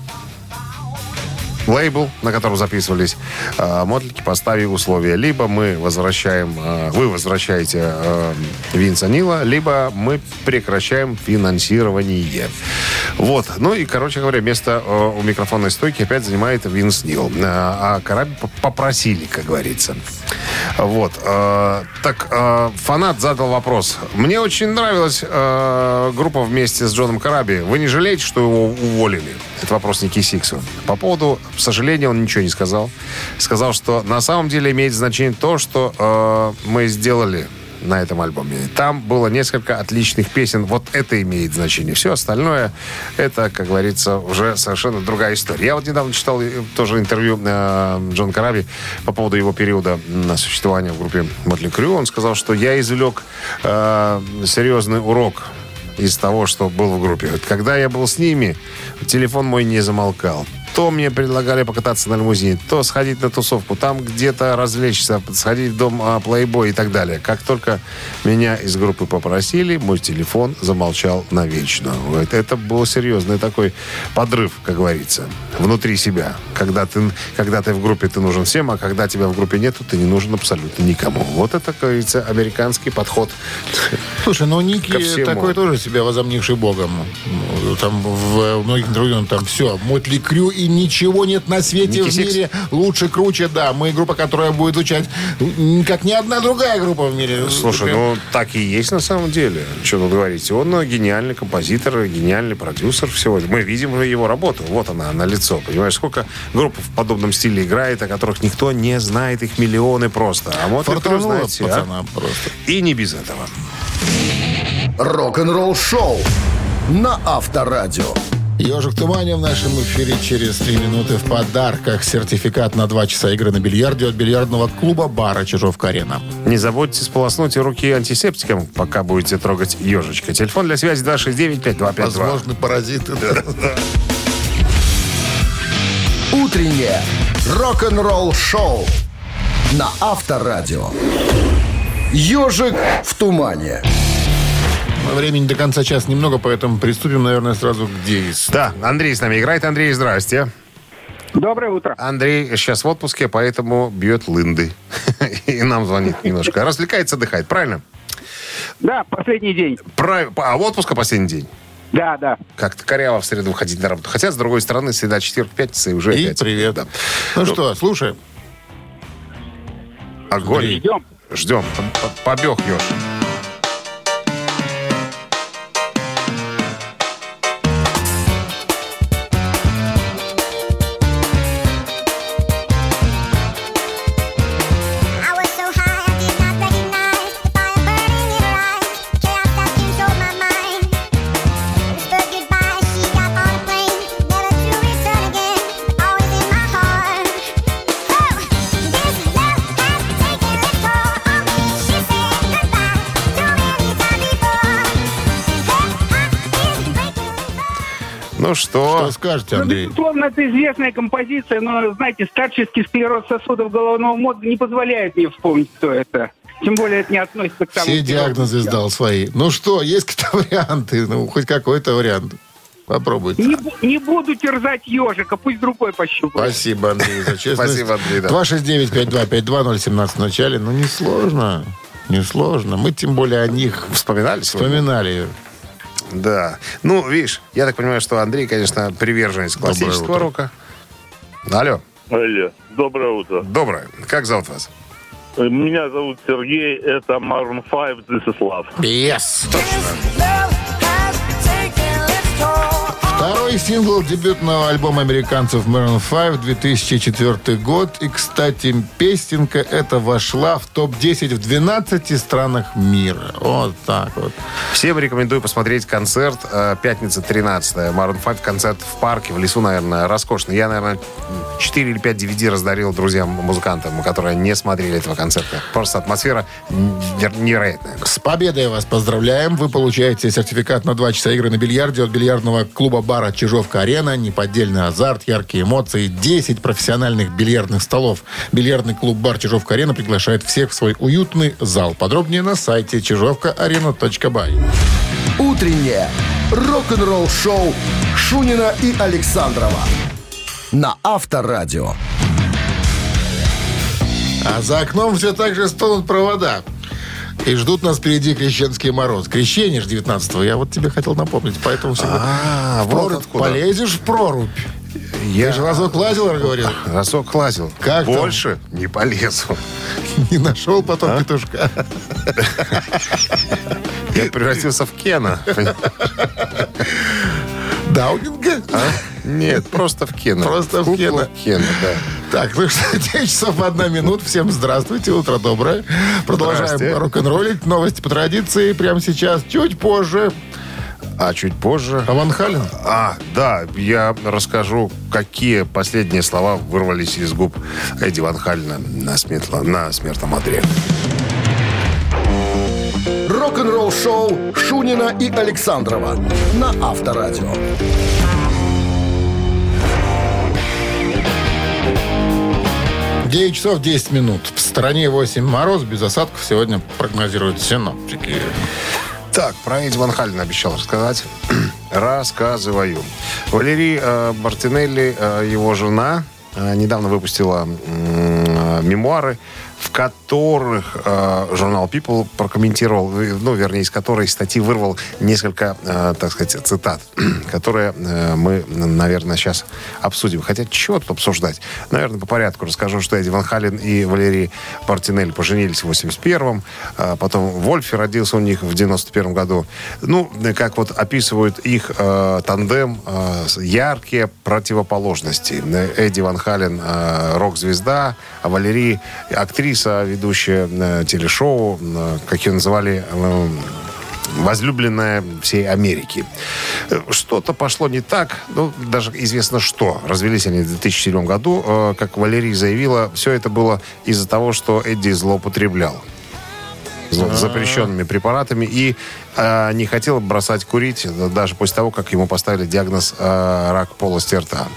лейбл, на котором записывались э, Мотлики, поставил условия. Либо мы возвращаем, э, вы возвращаете э, Винса Нила, либо мы прекращаем финансирование. Вот. Ну и, короче говоря, место э, у микрофонной стойки опять занимает Винс Нил. Э, а корабль попросили, как говорится. Вот. э, так, э, фанат задал вопрос. Мне очень нравилась э, группа вместе с Джоном Караби. Вы не жалеете, что его уволили? Это вопрос Ники Сиксу. По поводу сожаления он ничего не сказал. Сказал, что на самом деле имеет значение то, что э, мы сделали на этом альбоме. Там было несколько отличных песен. Вот это имеет значение. Все остальное, это, как говорится, уже совершенно другая история. Я вот недавно читал э, тоже интервью э, Джон Караби по поводу его периода на существования в группе Мотли Крю. Он сказал, что я извлек э, серьезный урок из того, что был в группе. Вот Когда я был с ними, телефон мой не замолкал. То мне предлагали покататься на лимузине, то сходить на тусовку, там где-то развлечься, сходить в дом а, Playboy и так далее. Как только меня из группы попросили, мой телефон замолчал навечно. Вот Это был серьезный такой подрыв, как говорится, внутри себя. Когда ты, когда ты в группе, ты нужен всем, а когда тебя в группе нету, ты не нужен абсолютно никому. Вот это, как говорится, американский подход. Слушай, ну Ники такой тоже себя возомнивший богом. Ну, Там в многих интервью он там все, Mötley Crüe и ничего нет на свете Ники в Сикс? мире лучше, круче. Да, мы группа, которая будет звучать м, как ни одна другая группа в мире. Слушай, ну так и есть на самом деле. Что тут говорить? Он э, гениальный композитор, гениальный продюсер всего. Мы видим его работу. Вот она, на лицо. Понимаешь, сколько групп в подобном стиле играет, о которых никто не знает, их миллионы просто. А вот Фартануло знает все, а? пацана просто. И не без этого. Рок-н-ролл шоу на Авторадио. Ежик в тумане в нашем эфире через три минуты в подарках. Сертификат на два часа игры на бильярде от бильярдного клуба бара Чижовка-Арена. Не забудьте сполоснуть руки антисептиком, пока будете трогать ежичка. Телефон для связи 269-5252. Возможно, паразиты. Утреннее рок-н-ролл шоу на Авторадио. Ежик в тумане. Времени до конца часа немного, поэтому приступим, наверное, сразу к действию. Да, Андрей с нами играет. Андрей, здрасте. Доброе утро. Андрей сейчас в отпуске, поэтому бьет лынды. И нам звонит немножко. Развлекается, отдыхает, правильно? Да, последний день. Прав- А в отпуска последний день? Да, да. Как-то коряво в среду выходить на работу. Хотя, с другой стороны, среда, четверг, пятница и уже И опять. привет. Да. Ну что, слушай. Огонь. Идем. Ждем. Побег еж. Что? Что скажете, Ну, Андрей? безусловно, это известная композиция, но, знаете, старческий склероз сосудов головного мозга не позволяет мне вспомнить, кто это. Тем более это не относится к тому... Все диагнозы сдал свои. Ну что, есть какие-то варианты? Ну, хоть какой-то вариант. Попробуйте. Не, не буду терзать ежика, пусть другой пощупает. Спасибо, Андрей, за честность. Спасибо, Андрей, да. 269-5252-017 в начале. Ну, несложно. Несложно. Мы тем более о них Вспоминали сегодня? Да. Ну, видишь, я так понимаю, что Андрей, конечно, приверженец классического рока. Алло. Алло, доброе утро. Доброе. Как зовут вас? Меня зовут Сергей, это Maroon 5, This is Love. Yes. Второй сингл дебютного альбома американцев Maroon 5 2004 год. И, кстати, песенка эта вошла в топ-10 в 12 странах мира. Вот так вот. Всем рекомендую посмотреть концерт. э, Пятница 13 Maroon 5 концерт в парке, в лесу, наверное, роскошный. Я, наверное, 4 или 5 DVD раздарил друзьям-музыкантам, которые не смотрели этого концерта. Просто атмосфера неверо- невероятная. С победой вас поздравляем. Вы получаете сертификат на 2 часа игры на бильярде от бильярдного клуба-бара «Чижовка-арена». Неподдельный азарт, яркие эмоции, 10 профессиональных бильярдных столов. Бильярдный клуб-бар «Чижовка-арена» приглашает всех в свой уютный зал. Подробнее на сайте чижовкаарена.бай. Утреннее рок-н-ролл шоу Шунина и Александрова на Авторадио. А за окном все так же стонут провода. И ждут нас впереди крещенский мороз. Крещение же 19 Я вот тебе хотел напомнить. Поэтому всегда А, в вот прорубь полезешь в прорубь. Я Ты же разок лазил, говорил. разок лазил. Как там? Больше не полезу. Не нашел потом петушка. Я превратился в Кена. Даунинга? А? Нет, просто в Кена. Просто в Кена. Кена, да. Так, ну что, 9 часов 1 минут. Всем здравствуйте, утро доброе. Продолжаем рок-н-роллить. Новости по традиции прямо сейчас. Чуть позже. А чуть позже... А Ван Хален? А, да, я расскажу, какие последние слова вырвались из губ Эдди Ван Халина на, сметла- на смертном одре. Рок-н-ролл шоу Шунина и Александрова на Авторадио. Девять часов 10 минут. В стране 8 мороз, без осадков сегодня прогнозируют синоптики. Так, про Эдди Ван Халина обещал рассказать. Рассказываю. Валерий э, Мартинелли, э, его жена, э, недавно выпустила э, мемуары, в которых э, журнал People прокомментировал, э, ну, вернее, из которой статьи вырвал несколько, э, так сказать, цитат, которые э, мы, наверное, сейчас обсудим. Хотя чего тут обсуждать? Наверное, по порядку расскажу, что Эдди Ван Хален и Валерий Мартинелли поженились в 81-м, а потом Вольфи родился у них в 91 году. Ну, как вот описывают их э, тандем, э, яркие противоположности. Эдди Ван Хален э, рок-звезда, а Валерий актриса, ведущая э, телешоу, э, как ее называли, э, возлюбленная всей Америки. Что-то пошло не так, ну, даже известно что. Развелись они в 2007 году. Как Валерий заявила, все это было из-за того, что Эдди злоупотреблял зло- запрещенными препаратами и не хотел бросать курить э, даже после того, как ему поставили диагноз э, рак полости рта.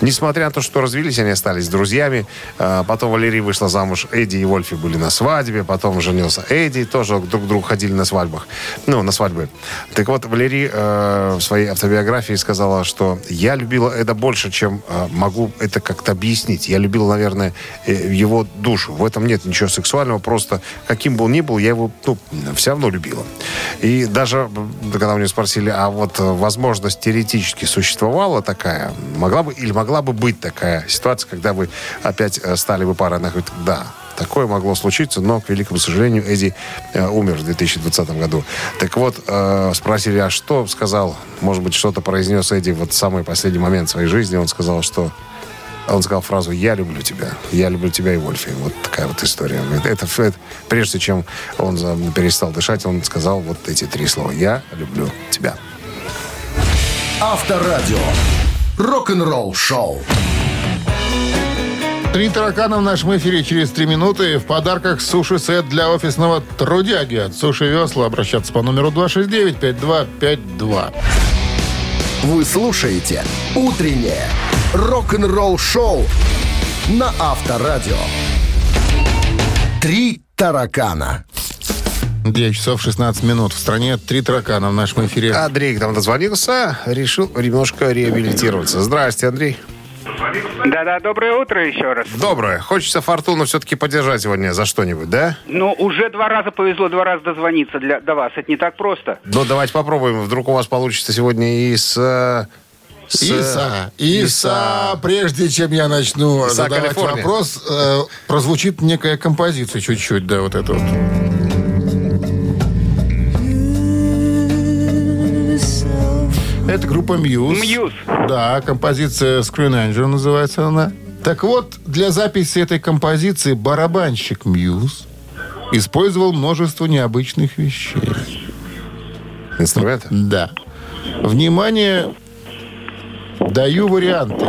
Несмотря на то, что развелись, они остались друзьями. Э, потом Валерий вышла замуж. Эдди и Вольфи были на свадьбе. Потом женился Эдди. Тоже друг к другу ходили на свадьбах. Ну, на свадьбы. Так вот, Валерий в своей автобиографии сказала, что я любила это больше, чем могу это как-то объяснить. Я любила, наверное, его душу. В этом нет ничего сексуального. Просто каким бы он ни был, я его ну, все равно любила. И даже, когда у нее спросили, а вот э, возможность теоретически существовала такая, могла бы или могла бы быть такая ситуация, когда вы опять э, стали бы парой? Она говорит, да, Такое могло случиться, но, к великому сожалению, Эдди э, умер в 2020 году. Так вот, э, спросили, а что сказал, может быть, что-то произнес Эдди вот в самый последний момент своей жизни. Он сказал, что он сказал фразу «Я люблю тебя». «Я люблю тебя и Вольфи». Вот такая вот история. Это, это прежде чем он за- перестал дышать, он сказал вот эти три слова «Я люблю тебя». Авторадио. Рок-н-ролл шоу. Три таракана в нашем эфире через три минуты. В подарках суши-сет для офисного трудяги от Суши Весла. Обращаться по номеру 269-5252. Вы слушаете «Утреннее рок-н-ролл шоу» на Авторадио. Три таракана. 9 часов 16 минут. В стране три таракана в нашем эфире. Андрей к нам дозвонился, решил немножко реабилитироваться. Здрасте, Андрей. Да-да, доброе утро еще раз. Доброе. Хочется фортуну все-таки поддержать сегодня за что-нибудь, да? Ну, уже два раза повезло, два раза дозвониться для, до вас. Это не так просто. Ну, давайте попробуем. Вдруг у вас получится сегодня и с... э, с, э, Иса, Иса, прежде чем я начну Иса, задавать Калифорния. вопрос, э, прозвучит некая композиция чуть-чуть, да, вот это вот. Это группа Muse. Muse. Да, композиция Screen Angel называется она. Так вот, для записи этой композиции барабанщик Muse использовал множество необычных вещей. Инструменты? Да. Внимание, даю варианты.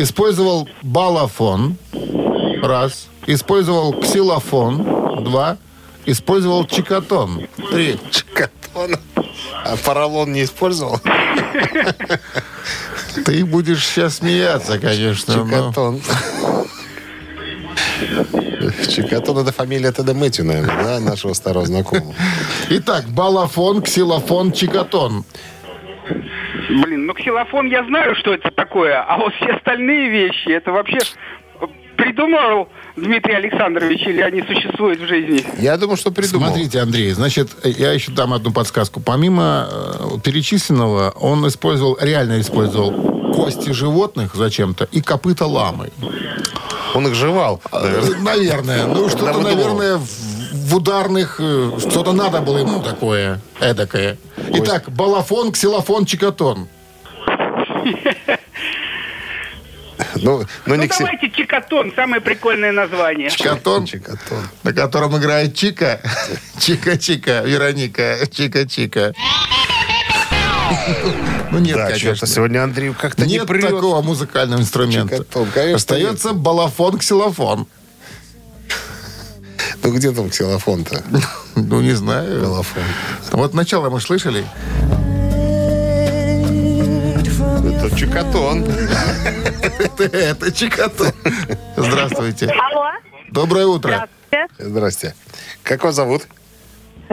Использовал балафон. Раз. Использовал ксилофон. Два. Использовал чикатон. Три. Чикатон. А поролон не использовал? Ты будешь сейчас смеяться, конечно. но- Чикатон. Чикатон это фамилия Теда Мэтью, наверное, да, нашего старого знакомого. Итак, балафон, ксилофон, чикатон. Ксилофон я знаю, что это такое, а вот все остальные вещи, это вообще придумал Дмитрий Александрович или они существуют в жизни? Я думаю, что придумал. Смотрите, Андрей, значит, я еще дам одну подсказку. Помимо э, перечисленного, он использовал, реально использовал кости животных зачем-то и копыта ламы. Он их жевал. Э, Наверное. Ну, что-то, наверное, в, в ударных... э, Что-то надо было ему такое, эдакое. Итак, балафон, ксилофон, чикатон. Ну, ну, Ну не давайте Чикатон, самое прикольное название. Чикатон, Чикатон. на котором играет Чика. Чика-чика, Вероника, Чика-чика. Ну, нет, Да, конечно. что-то сегодня Андрей как-то не Нет прет. такого музыкального инструмента. Чикатон, конечно, Остается балафон, ксилофон. Ну, где там ксилофон-то? Ну, не знаю. Балафон. Вот начало мы слышали. Это Чикатон. Это, Чикатон. Здравствуйте. Алло. Доброе утро. Здравствуйте. Здрасте. Как вас зовут?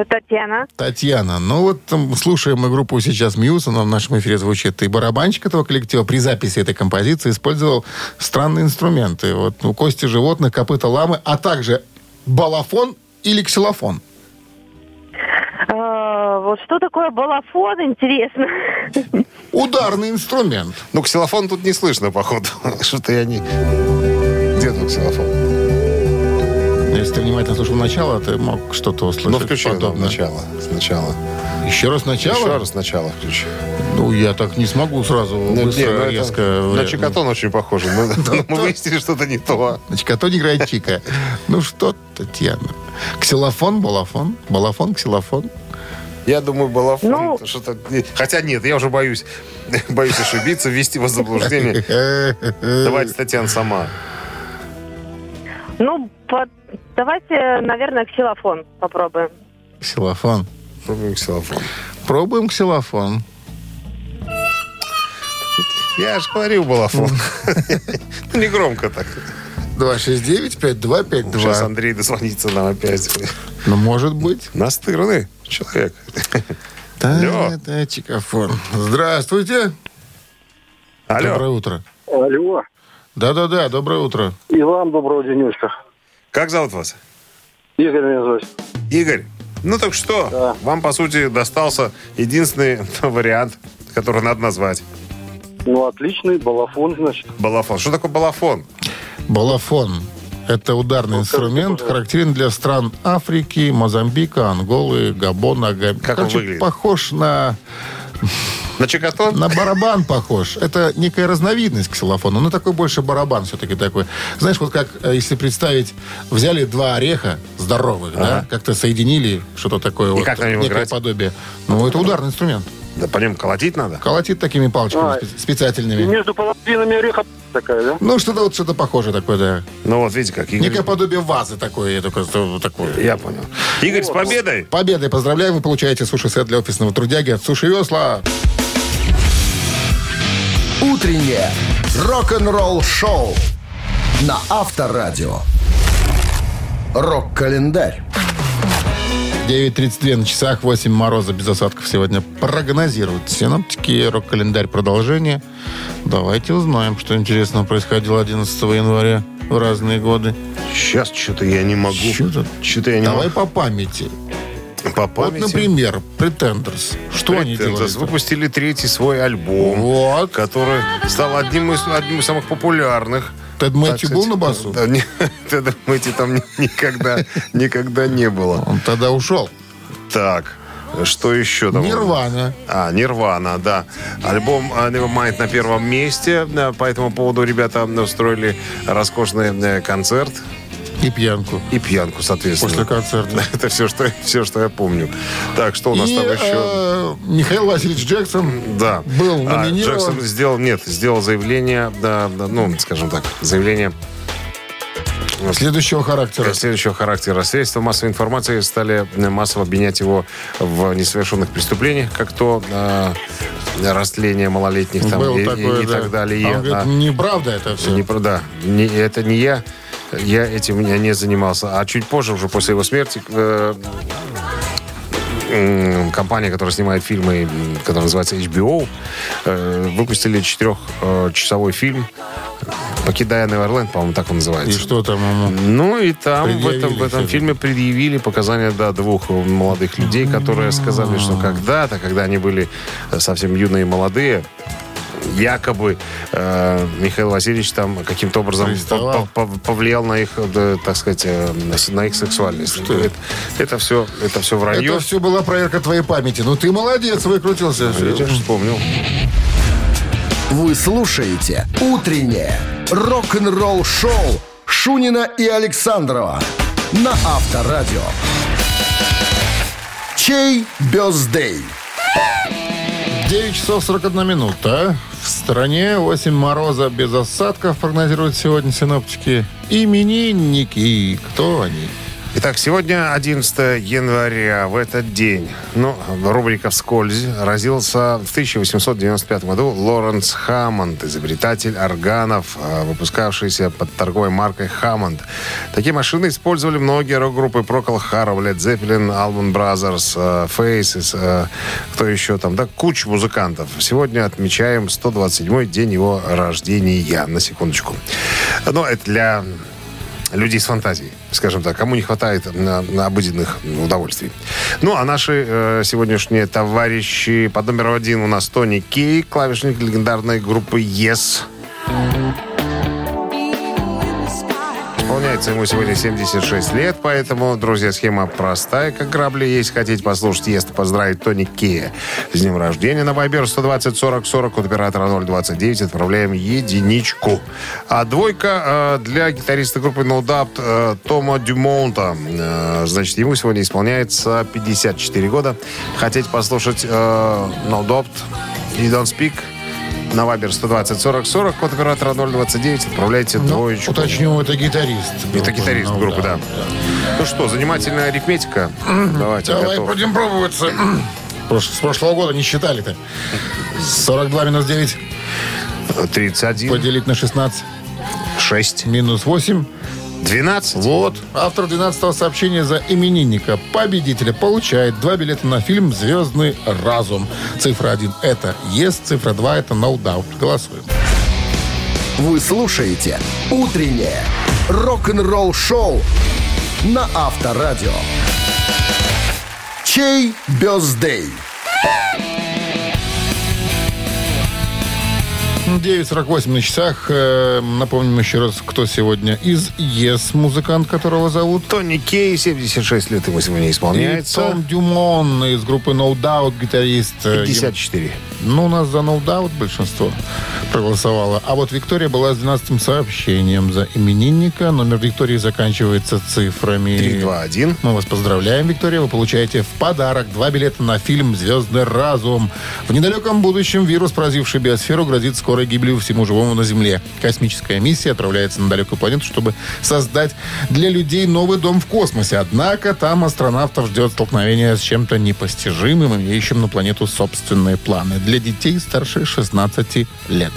Татьяна. Татьяна, ну вот там, слушаем мы группу сейчас Мьюз, она в нашем эфире звучит. И барабанщик этого коллектива при записи этой композиции использовал странные инструменты. Вот ну, кости животных, копыта ламы, а также балафон или ксилофон. Э, вот что такое балафон, интересно. Ударный инструмент. Ну, ксилофон тут не слышно, походу. Что-то я не... Где тут ксилофон? Ты внимательно слушал начало, ты мог что-то услышать Ну, включи подобное. сначала. Сначала. Еще раз начало? Еще раз сначала включи. Ну, я так не смогу сразу Ну, быстро, не, ну, это резко. На Чикатон очень похоже. Мы, мы выяснили, что это не то. На Чикатон играет Чика. Ну что, Татьяна? Ксилофон, балафон, балафон, ксилофон. Я думаю, балафон. Ну- что-то... Хотя нет, я уже боюсь. Боюсь ошибиться, ввести вас в заблуждение. Давайте, Татьяна, сама. Ну, по- давайте, наверное, ксилофон попробуем. Ксилофон. Пробуем ксилофон. Пробуем ксилофон. Я же говорил балафон. Ну, не громко так. 269-5252. Сейчас Андрей дозвонится нам опять. Ну, может быть. Настырный человек. Да, чикафон. Здравствуйте. Алло. Доброе утро. Алло. Да-да-да, доброе утро. И вам доброго денечка. Как зовут вас? Игорь меня зовут. Игорь. Ну так что, вам, по сути, достался единственный вариант, который надо назвать. Ну, отличный, балафон, значит. Балафон. Что такое балафон? Балафон. Это ударный инструмент, характерен для стран Африки, Мозамбика, Анголы, Габона. Га- Как он Короче, выглядит? похож на... На чикатон? На барабан похож. Это некая разновидность ксилофона, но такой больше барабан все-таки такой. Знаешь, вот как, э, если представить, взяли два ореха здоровых, да, как-то соединили что-то такое, вот, как на некое играть? подобие. Ну, это ударный инструмент. Да по ним колотить надо? Колотит такими палочками А, спе- специальными. И между половинами ореха такая, да? Ну, что-то вот что-то похожее такое, да. Ну вот видите, как Игорь... Некое подобие вазы такое, только что такое. Я понял. Игорь, с победой! Победой поздравляем, вы получаете суши-сет для офисного трудяги от Суши Весла. Утреннее рок-н-ролл-шоу на Авторадио. Рок-календарь. 9.32 на часах, 8 мороза без осадков сегодня прогнозируют синоптики. Рок-календарь продолжение. Давайте узнаем, что интересного происходило 11 января в разные годы. Сейчас что-то я не могу. Что-то. Что-то я не Давай могу. по памяти. По памяти. Вот, например, Pretenders. Что они Pretenders делали? выпустили третий свой альбом, Вот. который стал одним из, одним из самых популярных. Тед Мэтью Так был на басу? Да, не- Теда Мэтью там ни- никогда, никогда не было. Он тогда ушел. Так, что еще там? Нирвана. А, Нирвана, да. Альбом а, Nevermind на первом месте. Да, По этому поводу ребята устроили роскошный э, концерт. И пьянку. И пьянку, соответственно. После концерта. Это все, что, все, что я помню. Так, что у нас И, там еще? э, Михаил Васильевич Джексон Да. был А, номинирован. Джексон сделал, нет, сделал заявление, да, да, ну, скажем так, заявление Следующего характера. следующего характера. Средства массовой информации стали массово обвинять его в несовершенных преступлениях, как то э, растление малолетних там, и, и- такое, и да. так далее. А И, он говорит, а, неправда это все. не, да, не- это не я. Я этим я не занимался. А чуть позже, уже после его смерти, э, м, компания, которая снимает фильмы, которая называется HBO, э, выпустили четырехчасовой фильм «Покидая Неверленд», по-моему, так он называется. И что там ему? Ну и там в этом, в этом фильме предъявили показания да, двух молодых людей, которые сказали, что когда-то, когда они были э, совсем юные и молодые, якобы э, Михаил Васильевич там каким-то образом Приставал. по- по- повлиял на их, да, так сказать, э, на их сексуальность. Это, это все, это все вранье. Это все была проверка твоей памяти. Ну ты молодец, выкрутился. Видишь, вспомнил. Вы слушаете «Утреннее рок-н-ролл-шоу» Шунина и Александрова на Авторадио. Чей бездей? 9 часов 41 минута. В стране 8 мороза без осадков прогнозируют сегодня синоптики. Именинники. Кто они? Итак, сегодня 11 января. В этот день, ну, рубрика «Вскользь» родился в 1895 году Лоренс Хаммонд, изобретатель органов, э, выпускавшийся под торговой маркой «Хаммонд». Такие машины использовали многие рок-группы Procol Harum, Led Zeppelin, Allman Brothers, э, Faces, э, кто еще там, да, куча музыкантов. Сегодня отмечаем 127-й день его рождения, на секундочку. Но это для людей с фантазией, скажем так, кому не хватает на, на обыденных удовольствий. Ну, а наши э, сегодняшние товарищи под номером один у нас Тони Кей, клавишник легендарной группы Yes. Исполняется ему сегодня 76 лет, поэтому, друзья, схема простая, как грабли. Если хотите послушать Ест, поздравить Тони Кея с днем рождения на Viber 120 40 40 от оператора 029 отправляем единичку. А двойка э, для гитариста группы No Doubt э, Тома Дюмонта. Э, значит, ему сегодня исполняется 54 года. Хотите послушать э, No Doubt You Don't Speak? На Вайбер 120 40 40, код оператора 029, отправляйте двоечку. Уточню, это гитарист. Это гитарист Ну, группы, да. Ну что, занимательная арифметика. Давайте, Давай готов. будем пробоваться. С прошлого года не считали-то. 42 минус 9. 31. Поделить на 16. 6. Минус 8. 12. Вот. Автор 12-го сообщения за именинника победителя получает два билета на фильм «Звездный разум». Цифра 1 – это «Yes», цифра 2 – это «No doubt». Голосуем. Вы слушаете «Утреннее рок-н-ролл-шоу» на Авторадио. Чей бездей? 9.48 на часах. Э, Напомним еще раз, кто сегодня из «Yes», музыкант, которого зовут. Тони Кей, 76 лет ему сегодня И исполняется. Том Дюмон из группы No Doubt, гитарист. Э, 54. Ну, у нас за Doubt большинство проголосовало. А вот Виктория была с 12 сообщением за именинника. Номер Виктории заканчивается цифрами. 321. Мы вас поздравляем, Виктория. Вы получаете в подарок два билета на фильм «Звездный разум». В недалеком будущем вирус, поразивший биосферу, грозит скорой гибелью всему живому на Земле. Космическая миссия отправляется на далекую планету, чтобы создать для людей новый дом в космосе. Однако там астронавтов ждет столкновение с чем-то непостижимым, имеющим на планету собственные планы. Для детей старше 16 лет.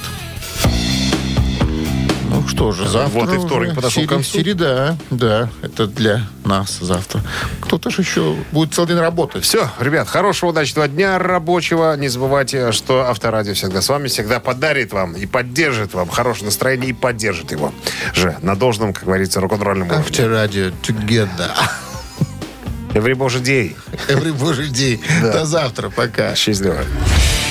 Ну что же, завтра Вот и вторник уже подошел к сере- концу. Середа, да, это для нас завтра. Кто-то же еще будет целый день работать. Все, ребят, хорошего, удачного дня рабочего. Не забывайте, что Авторадио всегда с вами, всегда подарит вам и поддержит вам хорошее настроение и поддержит его же на должном, как говорится, рок-н-ролльном уровне. Авторадио together. Every божий день. Every божий день. До завтра. Пока. Счастливо.